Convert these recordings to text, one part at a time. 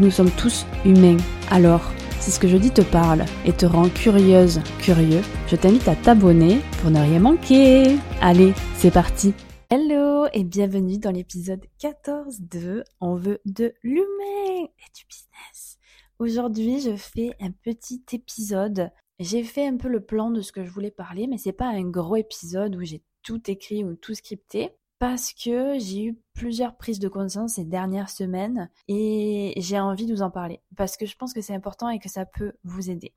nous sommes tous humains. Alors, si ce que je dis te parle et te rend curieuse, curieux, je t'invite à t'abonner pour ne rien manquer. Allez, c'est parti Hello et bienvenue dans l'épisode 14 de On veut de l'humain et du business. Aujourd'hui, je fais un petit épisode. J'ai fait un peu le plan de ce que je voulais parler, mais c'est pas un gros épisode où j'ai tout écrit ou tout scripté parce que j'ai eu plusieurs prises de conscience ces dernières semaines et j'ai envie de vous en parler parce que je pense que c'est important et que ça peut vous aider.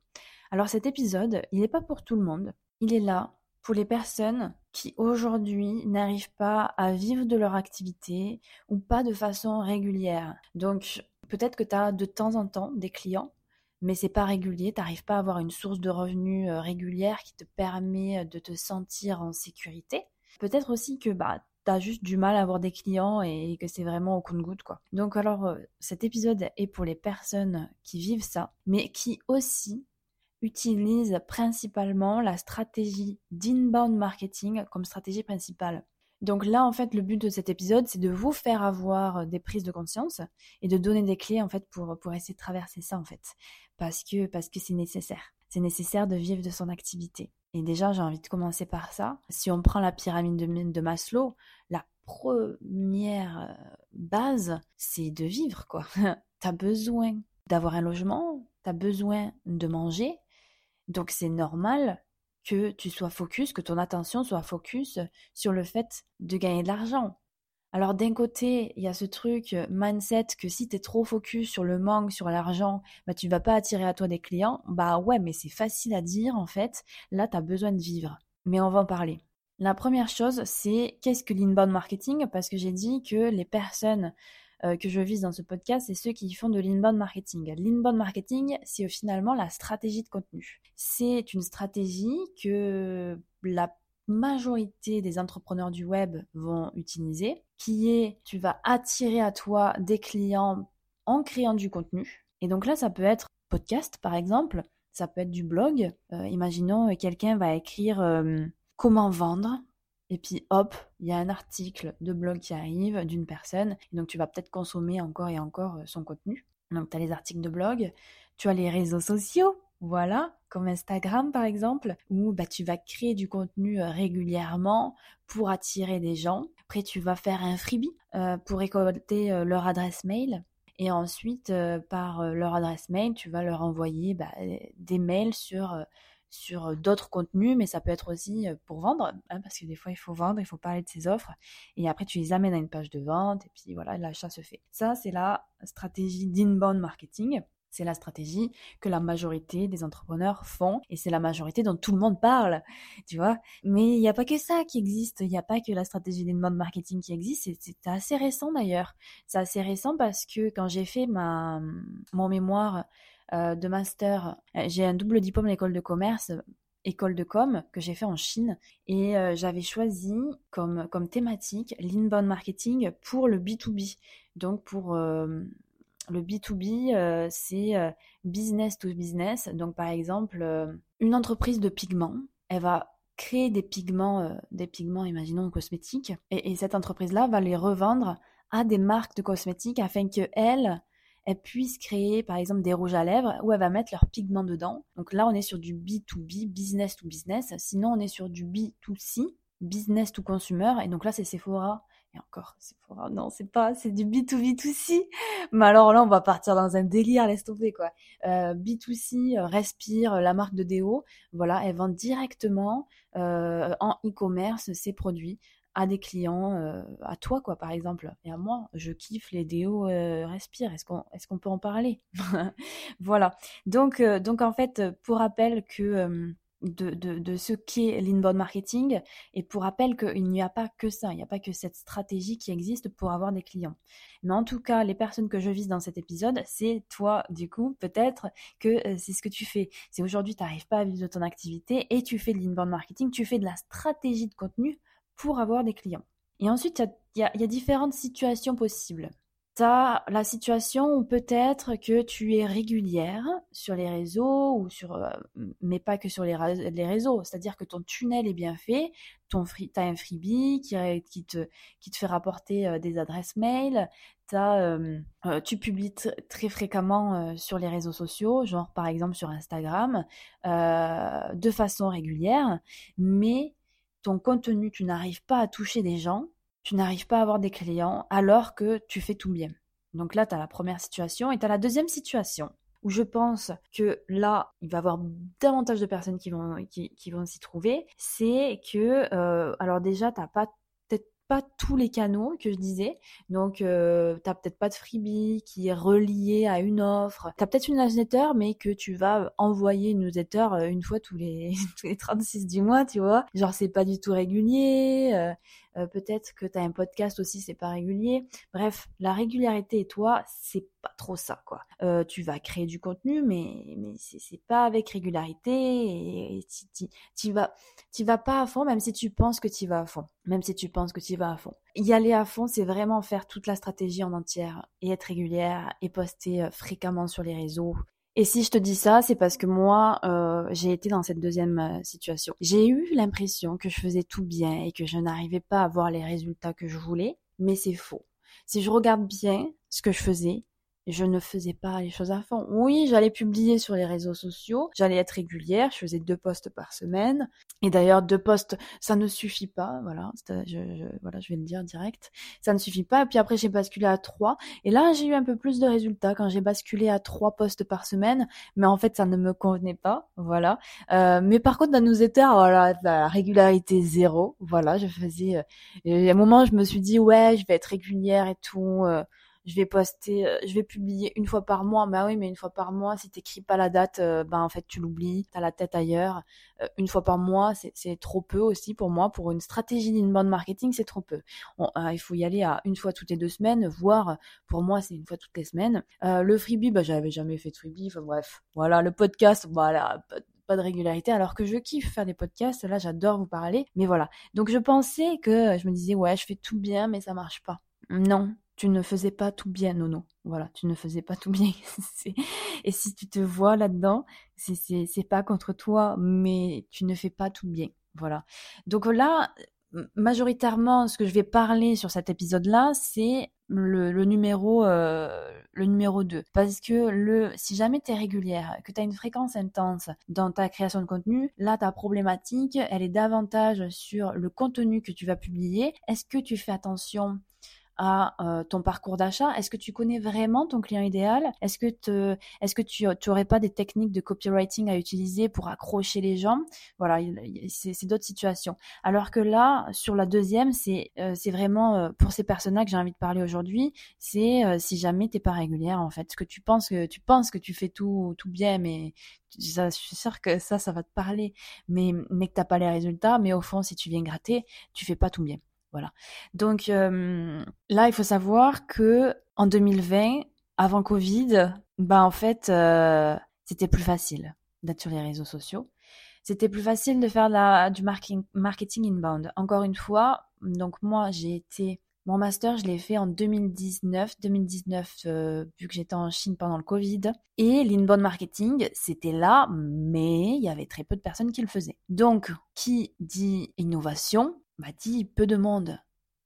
Alors cet épisode, il n'est pas pour tout le monde. Il est là pour les personnes qui aujourd'hui n'arrivent pas à vivre de leur activité ou pas de façon régulière. Donc peut-être que tu as de temps en temps des clients mais c'est pas régulier, tu n'arrives pas à avoir une source de revenus euh, régulière qui te permet de te sentir en sécurité. Peut-être aussi que bah juste du mal à avoir des clients et que c'est vraiment au compte-goutte, quoi. Donc, alors, euh, cet épisode est pour les personnes qui vivent ça, mais qui aussi utilisent principalement la stratégie d'inbound marketing comme stratégie principale. Donc là, en fait, le but de cet épisode, c'est de vous faire avoir des prises de conscience et de donner des clés, en fait, pour, pour essayer de traverser ça, en fait. Parce que, parce que c'est nécessaire. C'est nécessaire de vivre de son activité. Et déjà, j'ai envie de commencer par ça. Si on prend la pyramide de, Maslow, la première euh, base, c'est de vivre, quoi. tu as besoin d'avoir un logement, tu as besoin de manger. Donc c'est normal que tu sois focus, que ton attention soit focus sur le fait de gagner de l'argent. Alors d'un côté, il y a ce truc euh, mindset que si tu es trop focus sur le manque, sur l'argent, bah tu vas pas attirer à toi des clients. Bah ouais, mais c'est facile à dire en fait. Là, tu as besoin de vivre. Mais on va en parler. La première chose, c'est qu'est-ce que l'inbound marketing? Parce que j'ai dit que les personnes euh, que je vise dans ce podcast, c'est ceux qui font de l'inbound marketing. L'inbound marketing, c'est finalement la stratégie de contenu. C'est une stratégie que la majorité des entrepreneurs du web vont utiliser, qui est tu vas attirer à toi des clients en créant du contenu. Et donc là, ça peut être podcast par exemple, ça peut être du blog. Euh, imaginons euh, quelqu'un va écrire euh, comment vendre. Et puis hop, il y a un article de blog qui arrive d'une personne. Et donc tu vas peut-être consommer encore et encore son contenu. Donc tu as les articles de blog, tu as les réseaux sociaux, voilà, comme Instagram par exemple, où bah, tu vas créer du contenu euh, régulièrement pour attirer des gens. Après, tu vas faire un freebie euh, pour récolter euh, leur adresse mail. Et ensuite, par leur adresse mail, tu vas leur envoyer bah, des mails sur, sur d'autres contenus, mais ça peut être aussi pour vendre, hein, parce que des fois, il faut vendre, il faut parler de ses offres. Et après, tu les amènes à une page de vente, et puis voilà, l'achat se fait. Ça, c'est la stratégie d'inbound marketing. C'est la stratégie que la majorité des entrepreneurs font et c'est la majorité dont tout le monde parle, tu vois. Mais il n'y a pas que ça qui existe, il n'y a pas que la stratégie d'inbound marketing qui existe, c'est assez récent d'ailleurs. C'est assez récent parce que quand j'ai fait ma, mon mémoire euh, de master, euh, j'ai un double diplôme à l'école de commerce, école de com que j'ai fait en Chine et euh, j'avais choisi comme, comme thématique l'inbound marketing pour le B2B, donc pour le B2B, euh, c'est euh, business to business. Donc, par exemple, euh, une entreprise de pigments, elle va créer des pigments, des pigments, imaginons cosmétiques, et, cette entreprise-là va les revendre à des marques de cosmétiques afin que elles, puissent créer, par exemple, des rouges à lèvres où elle va mettre leurs pigments dedans. Donc là, on est sur du B2B, business to business. Sinon, on est sur du B2C, business to consumer. Et donc là, c'est Sephora encore, non, c'est pas, c'est du B2B2C. Mais alors là, on va partir dans un délire, laisse tomber, quoi. Euh, B2C, euh, Respire, euh, la marque de déo, voilà, elle vend directement en e-commerce ses produits à des clients, à toi, quoi, par exemple, et à moi. Je kiffe les déos Respire. Est-ce qu'on, est-ce qu'on peut en parler? Voilà. Donc, donc en fait, pour rappel que de, de, de ce qu'est l'inbound marketing. Et pour rappel qu'il n'y a pas que ça, il n'y a pas que cette stratégie qui existe pour avoir des clients. Mais en tout cas, les personnes que je vise dans cet épisode, c'est toi, du coup, peut-être que euh, c'est ce que tu fais. C'est aujourd'hui, tu n'arrives pas à vivre de ton activité et tu fais de l'inbound marketing, tu fais de la stratégie de contenu pour avoir des clients. Et ensuite, il y a, y a différentes situations possibles. T'as la situation où peut-être que tu es régulière sur les réseaux ou sur, euh, mais pas que sur les, réseaux. C'est-à-dire que ton tunnel est bien fait, ton free, t'as un freebie qui, qui te, qui te fait rapporter euh, des adresses mail. T'as, euh, tu publies très fréquemment sur les réseaux sociaux, genre par exemple sur Instagram, de façon régulière, mais ton contenu, tu n'arrives pas à toucher des gens tu n'arrives pas à avoir des clients alors que tu fais tout bien. Donc là, tu as la première situation et tu as la deuxième situation où je pense que là, il va y avoir davantage de personnes qui vont, qui, s'y trouver. C'est que, euh, alors déjà, tu n'as pas pas tous les canaux que je disais. Donc, euh, t'as peut-être pas de freebie qui est relié à une offre. T'as peut-être une newsletter, mais que tu vas envoyer une newsletter euh, une fois tous les, tous les 36 du mois, tu vois. Genre, c'est pas du tout régulier. Euh, euh, peut-être que tu as un podcast aussi, c'est pas régulier. Bref, la régularité et toi, c'est pas trop ça, quoi. Euh, tu vas créer du contenu, mais, mais c'est pas avec régularité et tu vas, vas pas à fond, même si tu penses que tu vas à fond. Même si tu penses que tu vas à fond. Y aller à fond, c'est vraiment faire toute la stratégie en entière et être régulière et poster euh, fréquemment sur les réseaux et si je te dis ça, c'est parce que moi, euh, j'ai été dans cette deuxième euh, situation. J'ai eu l'impression que je faisais tout bien et que je n'arrivais pas à avoir les résultats que je voulais, mais c'est faux. Si je regarde bien ce que je faisais, je ne faisais pas les choses à fond. Oui, j'allais publier sur les réseaux sociaux, j'allais être régulière, je faisais deux posts par semaine. Et d'ailleurs, deux posts, ça ne suffit pas, voilà, je, voilà, je vais le dire direct. Ça ne suffit pas. Et puis après, j'ai basculé à trois. Et là, j'ai eu un peu plus de résultats quand j'ai basculé à trois posts par semaine. Mais en fait, ça ne me convenait pas, voilà. Euh, mais par contre, dans nos états, voilà, la régularité zéro, voilà, je faisais. Euh, à un moment, je me suis dit, ouais, je vais être régulière et tout. Euh, je vais poster, euh, je vais publier une fois par mois. Bah oui, mais une fois par mois, si t'écris pas la date, bah en fait tu l'oublies, t'as la tête ailleurs. Euh, une fois par mois, c'est trop peu aussi pour moi. Pour une stratégie d'inbound marketing, c'est trop peu. il faut y aller à une fois toutes les deux semaines, voire pour moi c'est une fois toutes les semaines. le freebie, bah j'avais jamais fait de freebie. Enfin bref, voilà le podcast, voilà pas de régularité alors que je kiffe faire des podcasts là j'adore vous parler mais voilà donc je pensais que je me disais ouais je fais tout bien mais ça marche pas non tu ne faisais pas tout bien, Nono. Voilà, tu ne faisais pas tout bien. et si tu te vois là-dedans, c'est pas contre toi, mais tu ne fais pas tout bien. Voilà. Donc là, majoritairement, ce que je vais parler sur cet épisode-là, c'est le, numéro euh, le numéro 2 parce que le si jamais tu es régulière que tu as une fréquence intense dans ta création de contenu là ta problématique elle est davantage sur le contenu que tu vas publier est-ce que tu fais attention à euh, ton parcours d'achat Est-ce que tu connais vraiment ton client idéal? Est-ce que, est-ce que tu n'aurais pas des techniques de copywriting à utiliser pour accrocher les gens? Voilà, c'est, c'est d'autres situations. Alors que là, sur la deuxième, c'est, euh, c'est vraiment euh, pour ces personnes-là que j'ai envie de parler aujourd'hui. C'est si jamais t'es pas régulière en fait, ce que tu penses que tu penses que tu fais tout tout bien, mais je suis sûre que ça, ça va te parler, mais mais que t'as pas les résultats. Mais au fond, si tu viens gratter, tu fais pas tout bien. Voilà. Donc euh, là, il faut savoir que en 2020, avant Covid, bah en fait, euh, c'était plus facile d'être sur les réseaux sociaux. C'était plus facile de faire du marketing, marketing inbound. Encore une fois, donc moi, j'ai été mon master, je l'ai fait en 2019, 2019 euh, vu que j'étais en Chine pendant le Covid. Et l'inbound marketing, c'était là, mais il y avait très peu de personnes qui le faisaient. Donc, qui dit innovation bah, dit peu de monde.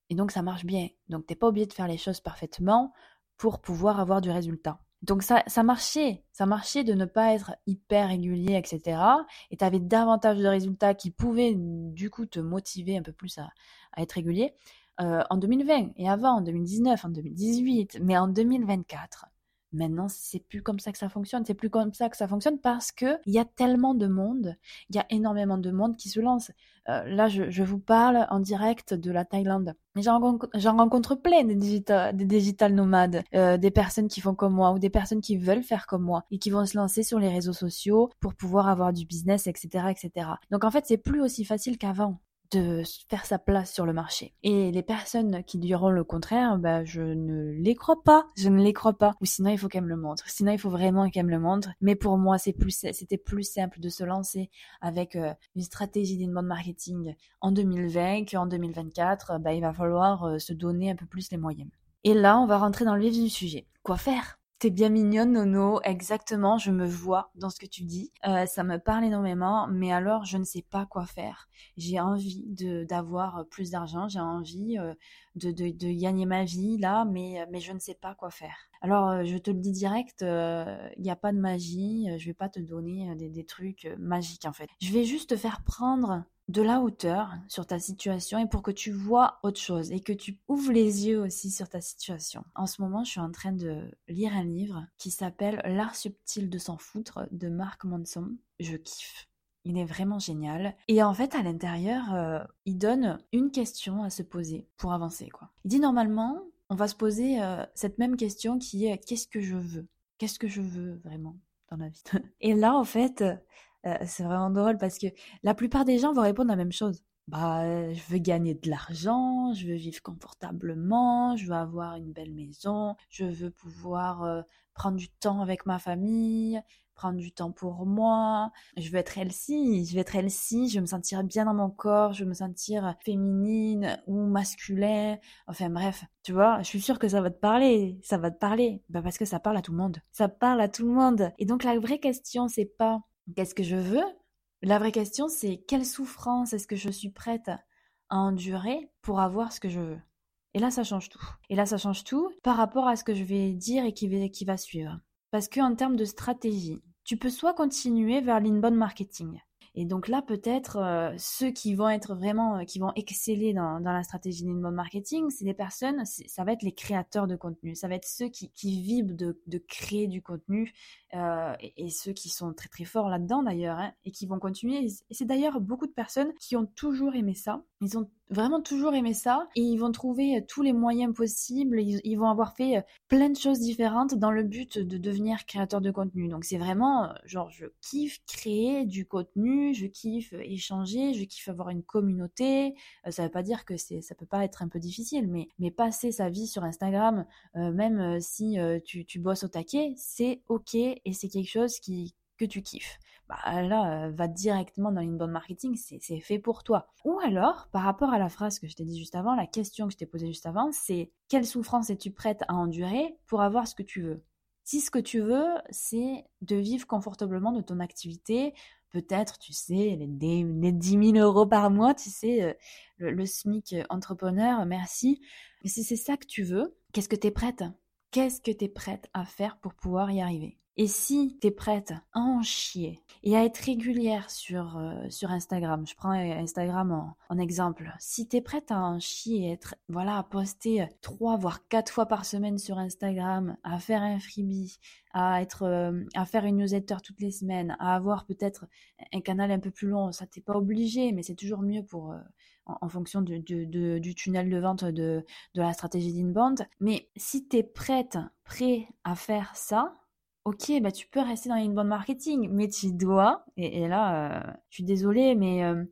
Et donc ça marche bien. Donc t'es pas obligé de faire les choses parfaitement pour pouvoir avoir du résultat. Donc ça, ça marchait, ça marchait de ne pas être hyper régulier, etc. Et tu avais davantage de résultats qui pouvaient du coup te motiver un peu plus à, être régulier euh, en 2020 et avant, en 2019, en 2018. Mais en 2024, Maintenant, c'est plus comme ça que ça fonctionne. C'est plus comme ça que ça fonctionne parce que il y a tellement de monde, il y a énormément de monde qui se lance. Euh, là, je, vous parle en direct de la Thaïlande. J'en rencontre, plein des digital, des digital nomades, euh, des personnes qui font comme moi ou des personnes qui veulent faire comme moi et qui vont se lancer sur les réseaux sociaux pour pouvoir avoir du business, etc., etc. Donc en fait, c'est plus aussi facile qu'avant de faire sa place sur le marché. Et les personnes qui diront le contraire, bah, je ne les crois pas. Je ne les crois pas. Ou sinon, il faut qu'elles me le montrent. Sinon, il faut vraiment qu'elles me le montrent. Mais pour moi, c'est plus, c'était plus simple de se lancer avec euh, une stratégie d'inbound marketing en 2020 qu'en 2024. Bah, il va falloir euh, se donner un peu plus les moyens. Et là, on va rentrer dans le vif du sujet. Quoi faire? T'es bien mignonne, Nono. Exactement, je me vois dans ce que tu dis. Euh, ça me parle énormément, mais alors je ne sais pas quoi faire. J'ai envie d'avoir plus d'argent, j'ai envie euh, de, gagner ma vie là, mais, mais je ne sais pas quoi faire. Alors euh, je te le dis direct, il n'y a pas de magie. Je vais pas te donner des, des trucs magiques en fait. Je vais juste te faire prendre de la hauteur sur ta situation et pour que tu vois autre chose et que tu ouvres les yeux aussi sur ta situation. En ce moment, je suis en train de lire un livre qui s'appelle L'art subtil de s'en foutre de Mark Manson. Je kiffe. Il est vraiment génial. Et en fait, à l'intérieur, euh, il donne une question à se poser pour avancer. Quoi. Il dit normalement, on va se poser euh, cette même question qui est qu'est-ce que je veux? Qu'est-ce que je veux vraiment dans la vie? Et là, en fait, euh, c'est vraiment drôle parce que la plupart des gens vont répondre la même chose. Bah, je veux gagner de l'argent, je veux vivre confortablement, je veux avoir une belle maison, je veux pouvoir euh, prendre du temps avec ma famille, prendre du temps pour moi, je veux être healthy, je veux être healthy, je veux me sentir bien dans mon corps, je veux me sentir féminine ou masculin, enfin bref, tu vois, je suis sûre que ça va te parler, ça va te parler, bah parce que ça parle à tout le monde, ça parle à tout le monde. Et donc la vraie question c'est pas Qu'est-ce que je veux? La vraie question, c'est quelle souffrance est-ce que je suis prête à endurer pour avoir ce que je veux? Et là, ça change tout. Et là, ça change tout par rapport à ce que je vais dire et qui va, suivre. Parce qu'en termes de stratégie, tu peux soit continuer vers l'inbound marketing, et donc là, peut-être euh, ceux qui vont être vraiment, euh, qui vont exceller dans, la stratégie d'inbound marketing, c'est des personnes, ça va être les créateurs de contenu, ça va être ceux qui, qui vivent de, de créer du contenu euh, et, ceux qui sont très très forts là-dedans d'ailleurs hein, et qui vont continuer. Et c'est d'ailleurs beaucoup de personnes qui ont toujours aimé ça. Ils ont vraiment toujours aimé ça et ils vont trouver euh, tous les moyens possibles. Ils, vont avoir fait euh, plein de choses différentes dans le but de devenir créateur de contenu. Donc c'est vraiment euh, genre je kiffe créer du contenu, je kiffe échanger, je kiffe avoir une communauté. ça veut pas dire que c'est ça peut pas être un peu difficile, mais passer sa vie sur Instagram, même si tu bosses au taquet, c'est ok et c'est quelque chose qui que tu kiffes bah là, euh, va directement dans l'inbound marketing, c'est fait pour toi. Ou alors, par rapport à la phrase que je t'ai dit juste avant, la question que je t'ai posée juste avant, c'est quelle souffrance es-tu prête à endurer pour avoir ce que tu veux? Si ce que tu veux, c'est de vivre confortablement de ton activité, peut-être, tu sais, les, les 10 000 euros par mois, tu sais, euh, le, le SMIC entrepreneur, merci. Mais si c'est ça que tu veux, qu'est-ce que tu es prête? Qu'est-ce que tu es prête à faire pour pouvoir y arriver? Et si tu es prête à en chier et à être régulière sur, euh, Instagram, je prends Instagram en, exemple, si tu es prête à en chier être, voilà, à poster trois voire quatre fois par semaine sur Instagram, à faire un freebie, à euh, à faire une newsletter toutes les semaines, à avoir peut-être un canal un peu plus long, ça t'es pas obligé, mais c'est toujours mieux pour, euh, en, fonction du, tunnel de vente de, de la stratégie d'inbound. Mais si tu es prête, prêt à faire ça, ok, bah tu peux rester dans l'inbound marketing, mais tu dois, et, là, euh, je suis désolée, mais euh,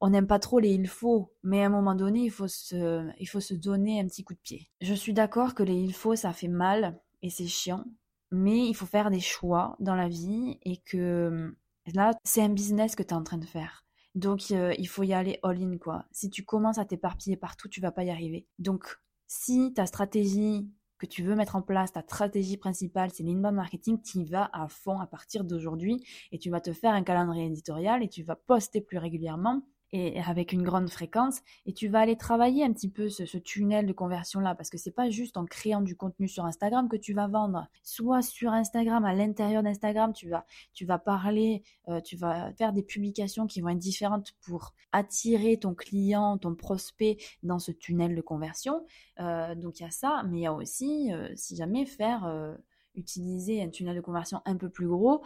on n'aime pas trop les il faut, mais à un moment donné, il faut, se, donner un petit coup de pied. Je suis d'accord que les il faut, ça fait mal, et c'est chiant, mais il faut faire des choix dans la vie, et que là, c'est un business que tu es en train de faire. Donc, euh, il faut y aller all-in, quoi. Si tu commences à t'éparpiller partout, tu vas pas y arriver. Donc, si ta stratégie que tu veux mettre en place, ta stratégie principale, c'est l'inbound marketing, tu y vas à fond à partir d'aujourd'hui et tu vas te faire un calendrier éditorial et tu vas poster plus régulièrement et avec une grande fréquence et tu vas aller travailler un petit peu ce, tunnel de conversion là parce que c'est pas juste en créant du contenu sur Instagram que tu vas vendre. Soit sur Instagram à l'intérieur d'Instagram tu vas tu vas parler euh, tu vas faire des publications qui vont être différentes pour attirer ton client ton prospect dans ce tunnel de conversion. Euh, donc il y a ça mais il y a aussi euh, si jamais faire utiliser un tunnel de conversion un peu plus gros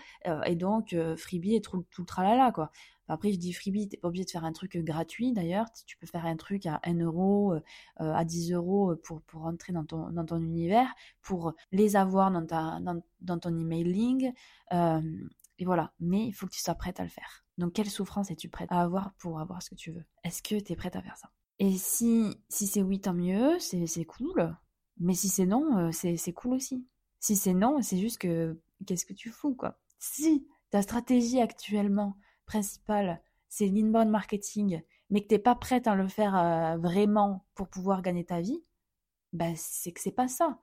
et donc freebie et tout, le tralala quoi. Après, je dis freebie, t'es pas obligé de faire un truc gratuit d'ailleurs. Tu peux faire un truc à 1 euro, à 10 euros pour, pour rentrer dans ton, dans ton univers, pour les avoir dans, ta, dans ton emailing. et voilà. Mais il faut que tu sois prête à le faire. Donc, quelle souffrance es-tu prête à avoir pour avoir ce que tu veux? Est-ce que tu es prête à faire ça? Et si, si c'est oui, tant mieux, c'est cool. Mais si c'est non, c'est cool aussi. Si c'est non, c'est juste que qu'est-ce que tu fous, quoi? Si ta stratégie actuellement principale, c'est l'inbound marketing, mais que tu n'es pas prête à le faire euh, vraiment pour pouvoir gagner ta vie, bah, c'est que c'est pas ça.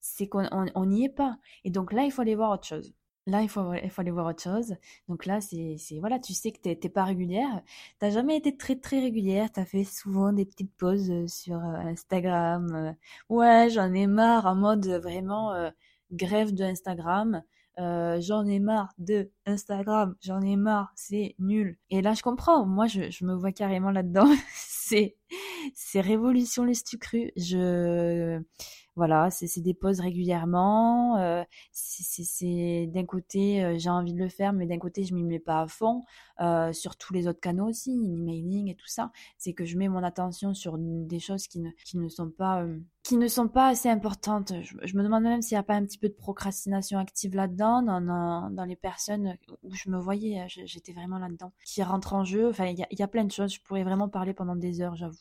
C'est qu'on n'y est pas. Et donc là, il faut aller voir autre chose. Là, il faut, il faut aller voir autre chose. Donc là, c'est, voilà, tu sais que tu n'es pas régulière. Tu n'as jamais été très, très régulière. Tu as fait souvent des petites pauses euh, sur euh, Instagram. Ouais, j'en ai marre en mode vraiment grève de Instagram. Euh, j'en ai marre de Instagram, j'en ai marre, c'est nul. Et là, je comprends. Moi, je, je me vois carrément là-dedans. c'est, révolution les cru. Je, voilà, c'est des pauses régulièrement. Euh, c'est d'un côté, euh, j'ai envie de le faire, mais d'un côté, je m'y mets pas à fond. Euh, sur tous les autres canaux aussi, emailing et tout ça. C'est que je mets mon attention sur des choses qui ne, qui ne sont pas qui ne sont pas assez importantes. Je, me demande même s'il n'y a pas un petit peu de procrastination active là-dedans, dans, dans, les personnes où je me voyais, j'étais vraiment là-dedans, qui rentrent en jeu. Enfin, il y a plein de choses. Je pourrais vraiment parler pendant des heures, j'avoue,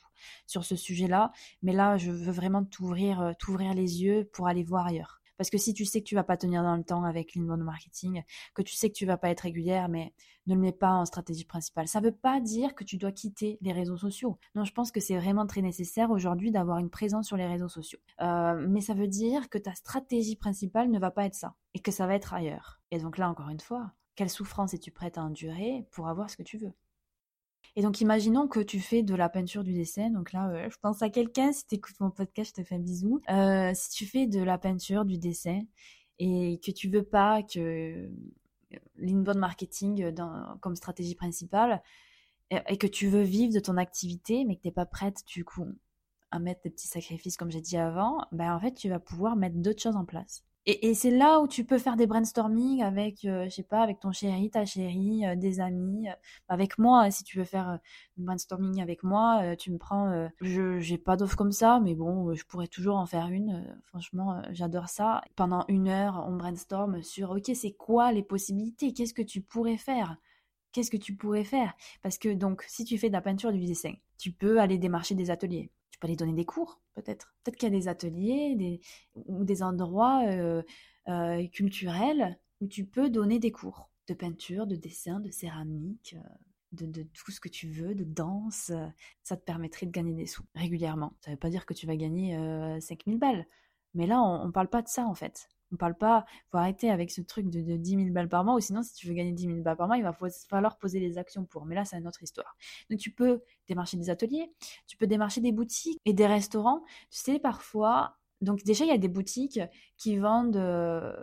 sur ce sujet-là. Mais là, je veux vraiment t'ouvrir, t'ouvrir les yeux pour aller voir ailleurs. Parce que si tu sais que tu vas pas tenir dans le temps avec l'inbound marketing, que tu sais que tu vas pas être régulière, mais ne le mets pas en stratégie principale. Ça veut pas dire que tu dois quitter les réseaux sociaux. Non, je pense que c'est vraiment très nécessaire aujourd'hui d'avoir une présence sur les réseaux sociaux. Euh, mais ça veut dire que ta stratégie principale ne va pas être ça et que ça va être ailleurs. Et donc là, encore une fois, quelle souffrance es-tu prête à endurer pour avoir ce que tu veux? Et donc, imaginons que tu fais de la peinture du dessin. Donc là, euh, je pense à quelqu'un. Si tu écoutes mon podcast, je te fais un bisou. Euh, si tu fais de la peinture, du dessin, et que tu veux pas que euh, l'inbound marketing comme stratégie principale, et, que tu veux vivre de ton activité, mais que tu n'es pas prête, du coup, à mettre des petits sacrifices, comme j'ai dit avant, ben en fait, tu vas pouvoir mettre d'autres choses en place. Et, c'est là où tu peux faire des brainstorming avec, euh, je sais pas, avec ton chéri, ta chérie, euh, des amis, euh, avec moi. Si tu veux faire un brainstorming avec moi, tu me prends. je j'ai pas d'offre comme ça, mais bon, je pourrais toujours en faire une. franchement, j'adore ça. Pendant une heure, on brainstorm sur, ok, c'est quoi les possibilités? Qu'est-ce que tu pourrais faire? Qu'est-ce que tu pourrais faire? Parce que donc, si tu fais de la peinture, du dessin, tu peux aller démarcher des ateliers peux aller donner des cours, peut-être. Peut-être qu'il y a des ateliers des, ou des endroits euh, euh, culturels où tu peux donner des cours de peinture, de dessin, de céramique, euh, de, de, tout ce que tu veux, de danse. Ça te permettrait de gagner des sous régulièrement. Ça ne veut pas dire que tu vas gagner 5000 balles. Mais là, on ne parle pas de ça, en fait. On parle pas, faut arrêter avec ce truc de, 10 000 balles par mois, ou sinon, si tu veux gagner 10 000 balles par mois, il va falloir poser les actions pour. Mais là, c'est une autre histoire. Donc, tu peux démarcher des ateliers, tu peux démarcher des boutiques et des restaurants. Tu sais, parfois, donc déjà, il y a des boutiques qui vendent euh,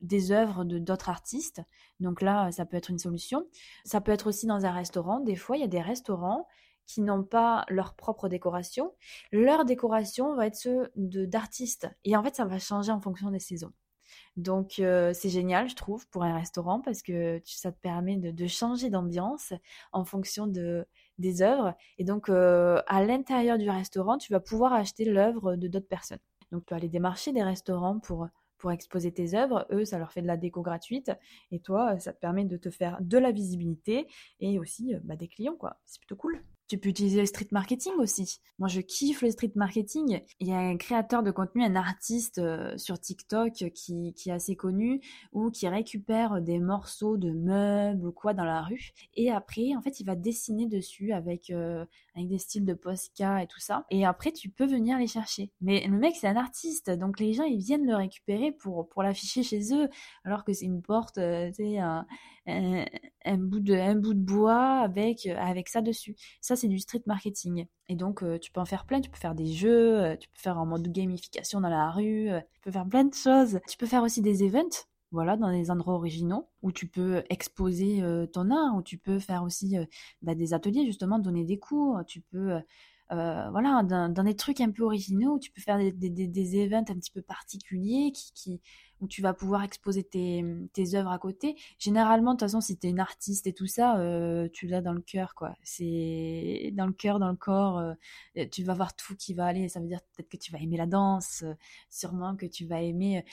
des œuvres de d'autres artistes. Donc là, ça peut être une solution. Ça peut être aussi dans un restaurant. Des fois, il y a des restaurants qui n'ont pas leur propre décoration, leur décoration va être ceux d'artistes. Et en fait, ça va changer en fonction des saisons. Donc euh, c'est génial, je trouve, pour un restaurant parce que ça te permet de, changer d'ambiance en fonction de, des œuvres. Et donc euh, à l'intérieur du restaurant, tu vas pouvoir acheter l'œuvre de d'autres personnes. Donc tu vas aller démarcher des restaurants pour pour exposer tes œuvres. Eux, ça leur fait de la déco gratuite. Et toi, ça te permet de te faire de la visibilité et aussi euh, bah, des clients, quoi. C'est plutôt cool. Tu peux utiliser le street marketing aussi. Moi, je kiffe le street marketing. Il y a un créateur de contenu, un artiste euh, sur TikTok qui, qui est assez connu ou qui récupère des morceaux de meubles ou quoi dans la rue. Et après, en fait, il va dessiner dessus avec, euh, avec des styles de Posca et tout ça. Et après, tu peux venir les chercher. Mais le mec, c'est un artiste. Donc, les gens, ils viennent le récupérer pour, pour l'afficher chez eux. Alors que c'est une porte, euh, tu sais, un, un, bout de, un bout de bois avec, avec ça dessus. C'est du street marketing. Et donc, euh, tu peux en faire plein. Tu peux faire des jeux, euh, tu peux faire en mode gamification dans la rue, euh, tu peux faire plein de choses. Tu peux faire aussi des events, voilà, dans des endroits originaux où tu peux exposer ton art, où tu peux faire aussi bah, des ateliers, justement, donner des cours. Tu peux euh, voilà, dans, des trucs un peu originaux où tu peux faire des, des, des events un petit peu particuliers qui, qui, où tu vas pouvoir exposer tes, tes œuvres à côté. Généralement, de toute façon, si tu es une artiste et tout ça, euh, tu l'as dans le cœur, quoi. C'est dans le cœur, dans le corps. Euh, tu vas voir tout qui va aller. Ça veut dire peut-être que tu vas aimer la danse, sûrement que tu vas aimer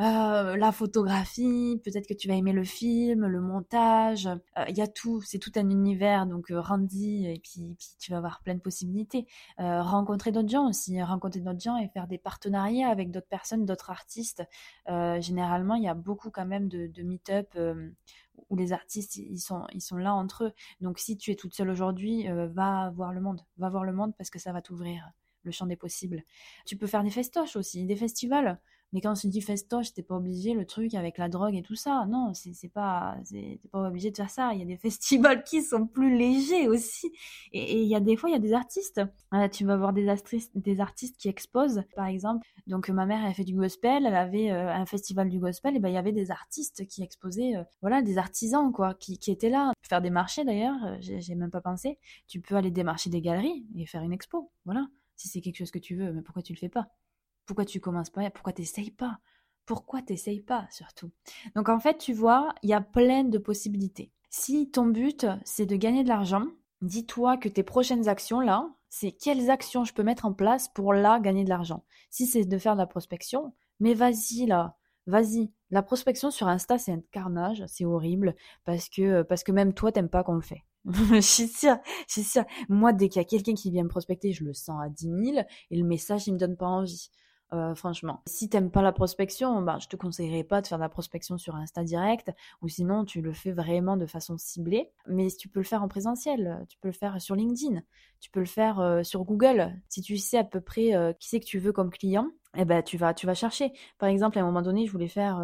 euh, la photographie, peut-être que tu vas aimer le film, le montage, euh, il y a tout, c'est tout un univers, donc euh, Randy, et puis, tu vas avoir plein de possibilités. rencontrer d'autres gens aussi, rencontrer d'autres gens et faire des partenariats avec d'autres personnes, d'autres artistes. généralement, il y a beaucoup quand même de, de meet-up où les artistes ils sont ils sont là entre eux. Donc si tu es toute seule aujourd'hui, va voir le monde, va voir le monde parce que ça va t'ouvrir le champ des possibles. Tu peux faire des festoches aussi, des festivals. Mais quand on se dit festoche, t'es pas obligé le truc avec la drogue et tout ça. Non, c'est pas, t'es pas obligé de faire ça. Il y a des festivals qui sont plus légers aussi. Et il y a des fois, il y a des artistes. Euh, tu vas voir des artistes, des artistes qui exposent, par exemple. Donc ma mère, elle fait du gospel. Elle avait euh, un festival du gospel. Et ben il y avait des artistes qui exposaient, euh, voilà, des artisans quoi, qui, qui étaient là. Faire des marchés d'ailleurs, j'ai même pas pensé. Tu peux aller démarcher des galeries et faire une expo. Voilà, si c'est quelque chose que tu veux. Mais pourquoi tu le fais pas? Pourquoi tu commences pas Pourquoi t'essayes pas Pourquoi t'essayes pas surtout Donc en fait, tu vois, il y a plein de possibilités. Si ton but c'est de gagner de l'argent, dis-toi que tes prochaines actions là, c'est quelles actions je peux mettre en place pour là gagner de l'argent. Si c'est de faire de la prospection, mais vas-y là, vas-y. La prospection sur Insta, c'est un carnage, c'est horrible parce que parce que même toi t'aimes pas qu'on le fait. je suis sûre, je suis sûre. Moi, dès qu'il y a quelqu'un qui vient me prospecter, je le sens à 10 000 et le message, il me donne pas envie. Euh, franchement. Si t'aimes pas la prospection, bah, je te conseillerais pas de faire de la prospection sur Insta direct, ou sinon tu le fais vraiment de façon ciblée. Mais tu peux le faire en présentiel, tu peux le faire sur LinkedIn, tu peux le faire euh, sur Google. Si tu sais à peu près euh, qui c'est que tu veux comme client, eh ben tu vas tu vas chercher. Par exemple, à un moment donné, je voulais faire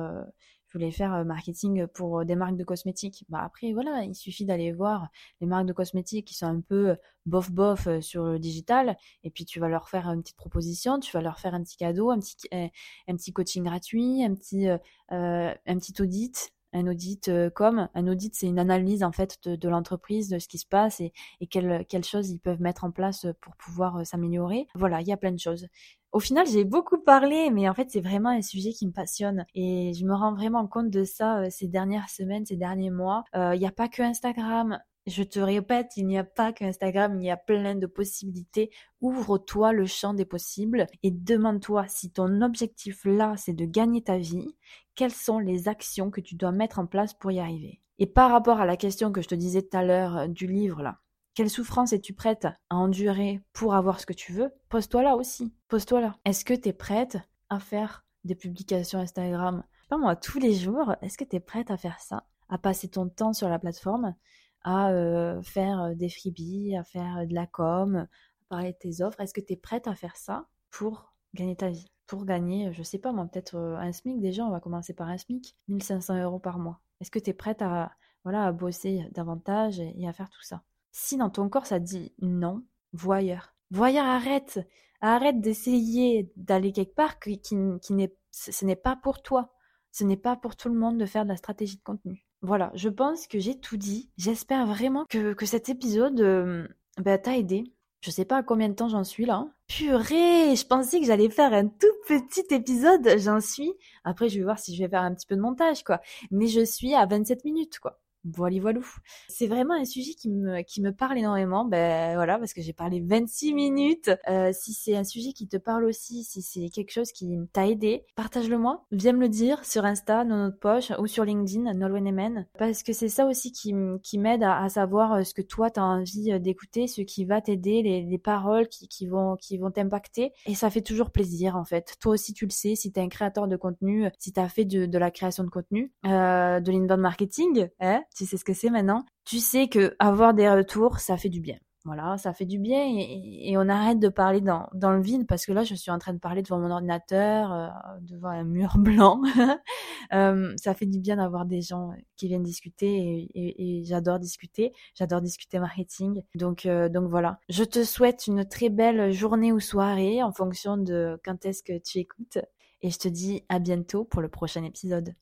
je voulais faire euh, marketing pour euh, des marques de cosmétiques. Bah après voilà, il suffit d'aller voir les marques de cosmétiques qui sont un peu euh, bof bof sur le digital et puis tu vas leur faire une petite proposition, tu vas leur faire un petit cadeau, un petit un petit coaching gratuit, un petit un petit audit un audit comme un audit c'est une analyse en fait de, l'entreprise de ce qui se passe et, quelles, choses ils peuvent mettre en place pour pouvoir s'améliorer voilà il y a plein de choses au final, j'ai beaucoup parlé, mais en fait, c'est vraiment un sujet qui me passionne. Et je me rends vraiment compte de ça euh, ces dernières semaines, ces derniers mois. Euh, il n'y a pas que Instagram. Je te répète, il n'y a pas que Instagram, il y a plein de possibilités. Ouvre-toi le champ des possibles et demande-toi si ton objectif là, c'est de gagner ta vie, quelles sont les actions que tu dois mettre en place pour y arriver. Et par rapport à la question que je te disais tout à l'heure euh, du livre là, quelle souffrance es-tu prête à endurer pour avoir ce que tu veux? Pose-toi là aussi. Pose-toi là. Est-ce que tu es prête à faire des publications Instagram? Je sais pas moi, tous les jours, est-ce que tu es prête à faire ça? À passer ton temps sur la plateforme? À euh, faire euh, des freebies, à faire de la com, à parler de tes offres. Est-ce que tu es prête à faire ça pour gagner ta vie? Pour gagner, je sais pas moi, peut-être euh, un SMIC déjà, on va commencer par un SMIC, 1500 euros par mois. Est-ce que tu es prête à, voilà, à bosser davantage et à faire tout ça? Si dans ton corps ça dit non, voyeur. Voyeur, arrête. Arrête d'essayer d'aller quelque part qui, qui, n'est, ce n'est pas pour toi. Ce n'est pas pour tout le monde de faire de la stratégie de contenu. Voilà, je pense que j'ai tout dit. J'espère vraiment que, cet épisode euh, bah, t'a aidé. Je sais pas à combien de temps j'en suis là. Purée, je pensais que j'allais faire un tout petit épisode, j'en suis. Après, je vais voir si je vais faire un petit peu de montage, quoi. Mais je suis à 27 minutes, quoi. Voilà, voilà. C'est vraiment un sujet qui me, qui me parle énormément. Ben voilà, parce que j'ai parlé 26 minutes. Euh, si c'est un sujet qui te parle aussi, si c'est quelque chose qui t'a aidé, partage-le moi. Viens me le dire sur Insta, dans notre poche, ou sur LinkedIn, Nolwenemen. Parce que c'est ça aussi qui, qui m'aide à, savoir euh, ce que toi t'as envie euh, d'écouter, ce qui va t'aider, les, les paroles qui, qui vont, qui vont t'impacter. Et ça fait toujours plaisir, en fait. Toi aussi, tu le sais, si t'es un créateur de contenu, si t'as fait de, de la création de contenu, euh, de l'inbound marketing, hein, tu sais ce que c'est maintenant, tu sais que avoir des retours, ça fait du bien. Voilà, ça fait du bien et, on arrête de parler dans, le vide parce que là, je suis en train de parler devant mon ordinateur, euh, devant un mur blanc. euh, ça fait du bien d'avoir des gens qui viennent discuter et, et, j'adore discuter. J'adore discuter marketing. Donc, euh, donc voilà. Je te souhaite une très belle journée ou soirée en fonction de quand est-ce que tu écoutes. Et je te dis à bientôt pour le prochain épisode.